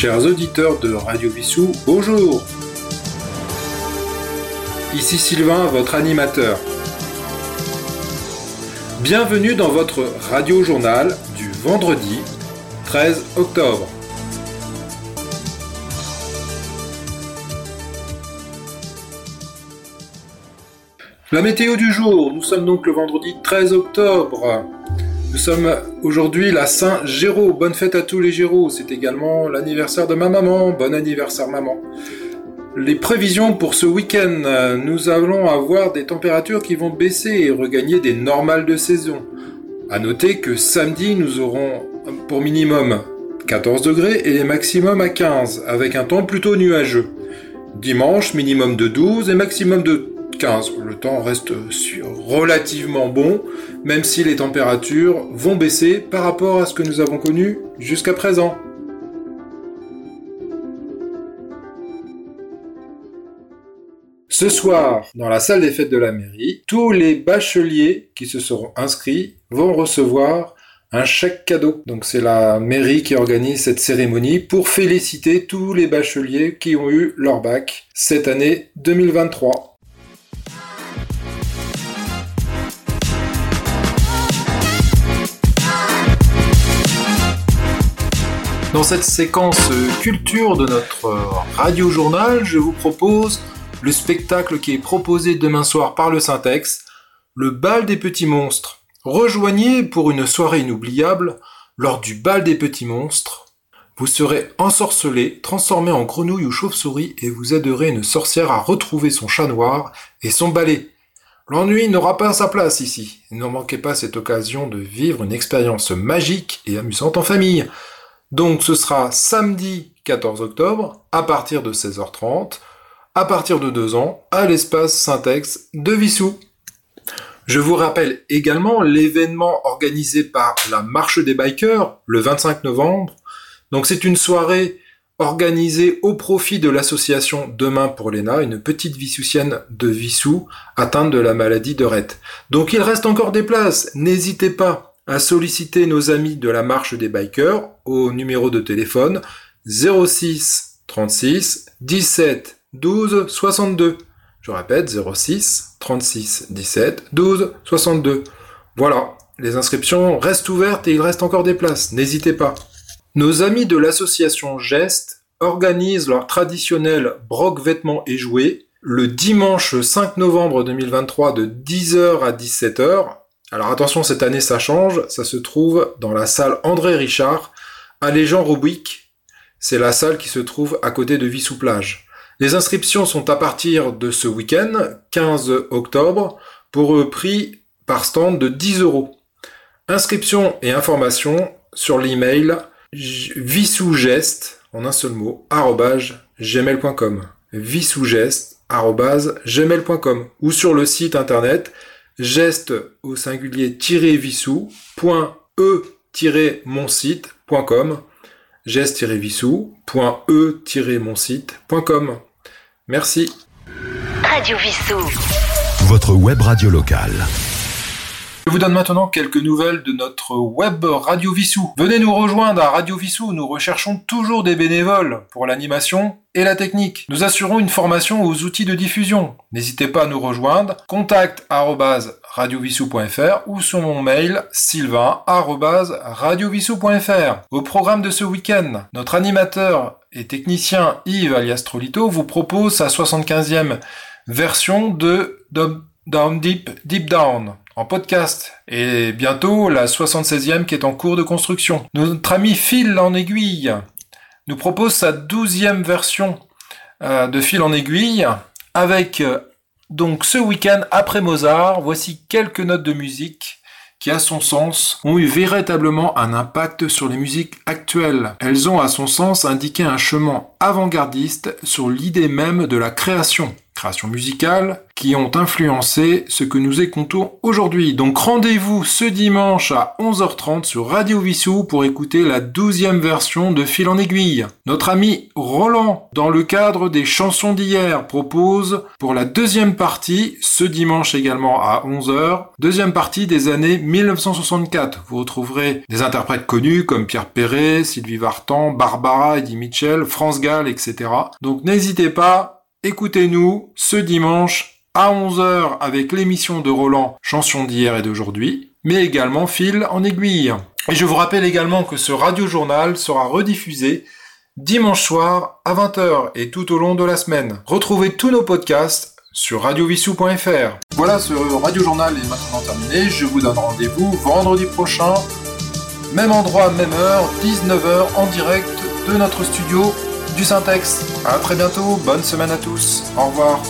Chers auditeurs de Radio Vissou, bonjour Ici Sylvain, votre animateur. Bienvenue dans votre radio-journal du vendredi 13 octobre. La météo du jour, nous sommes donc le vendredi 13 octobre. Nous sommes aujourd'hui la Saint-Géraud. Bonne fête à tous les Géraud. C'est également l'anniversaire de ma maman. Bon anniversaire maman. Les prévisions pour ce week-end, nous allons avoir des températures qui vont baisser et regagner des normales de saison. À noter que samedi, nous aurons pour minimum 14 degrés et les maximums à 15, avec un temps plutôt nuageux. Dimanche, minimum de 12 et maximum de 15. Le temps reste relativement bon, même si les températures vont baisser par rapport à ce que nous avons connu jusqu'à présent. Ce soir, dans la salle des fêtes de la mairie, tous les bacheliers qui se seront inscrits vont recevoir un chèque cadeau. Donc c'est la mairie qui organise cette cérémonie pour féliciter tous les bacheliers qui ont eu leur bac cette année 2023. Dans cette séquence culture de notre radio-journal, je vous propose le spectacle qui est proposé demain soir par le Syntex, le bal des petits monstres. Rejoignez pour une soirée inoubliable lors du bal des petits monstres. Vous serez ensorcelé, transformé en grenouille ou chauve-souris et vous aiderez une sorcière à retrouver son chat noir et son balai. L'ennui n'aura pas sa place ici. Ne manquez pas cette occasion de vivre une expérience magique et amusante en famille. Donc ce sera samedi 14 octobre à partir de 16h30, à partir de 2 ans, à l'espace Syntex de Vissou. Je vous rappelle également l'événement organisé par la Marche des Bikers le 25 novembre. Donc c'est une soirée organisée au profit de l'association Demain pour l'ENA, une petite vissoussienne de Vissou atteinte de la maladie de Rett. Donc il reste encore des places, n'hésitez pas à solliciter nos amis de la marche des bikers au numéro de téléphone 06 36 17 12 62. Je répète 06 36 17 12 62. Voilà, les inscriptions restent ouvertes et il reste encore des places, n'hésitez pas. Nos amis de l'association Geste organisent leur traditionnel broc vêtements et jouets le dimanche 5 novembre 2023 de 10h à 17h alors attention, cette année ça change, ça se trouve dans la salle André Richard, à Jean Robic. C'est la salle qui se trouve à côté de Vissou-Plage. Les inscriptions sont à partir de ce week-end, 15 octobre, pour un prix par stand de 10 euros. Inscription et informations sur l'email vissougeste, en un seul mot, gmail.com. vissougeste, gmail.com. Ou sur le site internet geste au singulier vissou.e-monsite.com geste-vissou.e-monsite.com Merci. Radio Vissou. Votre web radio locale. Je vous donne maintenant quelques nouvelles de notre web Radio Vissou. Venez nous rejoindre à Radio Vissou, nous recherchons toujours des bénévoles pour l'animation et la technique. Nous assurons une formation aux outils de diffusion. N'hésitez pas à nous rejoindre. Contact radiovissou.fr ou sur mon mail sylvain@radiovissou.fr. Au programme de ce week-end, notre animateur et technicien Yves alias Trolito vous propose sa 75e version de Down Deep Deep Down en podcast et bientôt la 76e qui est en cours de construction. Notre ami Phil en aiguille nous propose sa 12e version euh, de Fil en aiguille avec euh, donc ce week-end après Mozart, voici quelques notes de musique qui, à son sens, ont eu véritablement un impact sur les musiques actuelles. Elles ont, à son sens, indiqué un chemin avant-gardistes sur l'idée même de la création création musicale, qui ont influencé ce que nous écoutons aujourd'hui. Donc rendez-vous ce dimanche à 11h30 sur Radio Vissou pour écouter la douzième version de Fil en aiguille. Notre ami Roland, dans le cadre des chansons d'hier, propose pour la deuxième partie, ce dimanche également à 11h, deuxième partie des années 1964. Vous retrouverez des interprètes connus comme Pierre Perret, Sylvie Vartan, Barbara, Eddie Mitchell, France Gall, etc. Donc n'hésitez pas, Écoutez-nous ce dimanche à 11h avec l'émission de Roland Chanson d'hier et d'aujourd'hui, mais également Fil en aiguille. Et je vous rappelle également que ce radio-journal sera rediffusé dimanche soir à 20h et tout au long de la semaine. Retrouvez tous nos podcasts sur radiovissou.fr. Voilà, ce radio-journal est maintenant terminé. Je vous donne rendez-vous vendredi prochain, même endroit, même heure, 19h en direct de notre studio du Syntex. À très bientôt, bonne semaine à tous. Au revoir.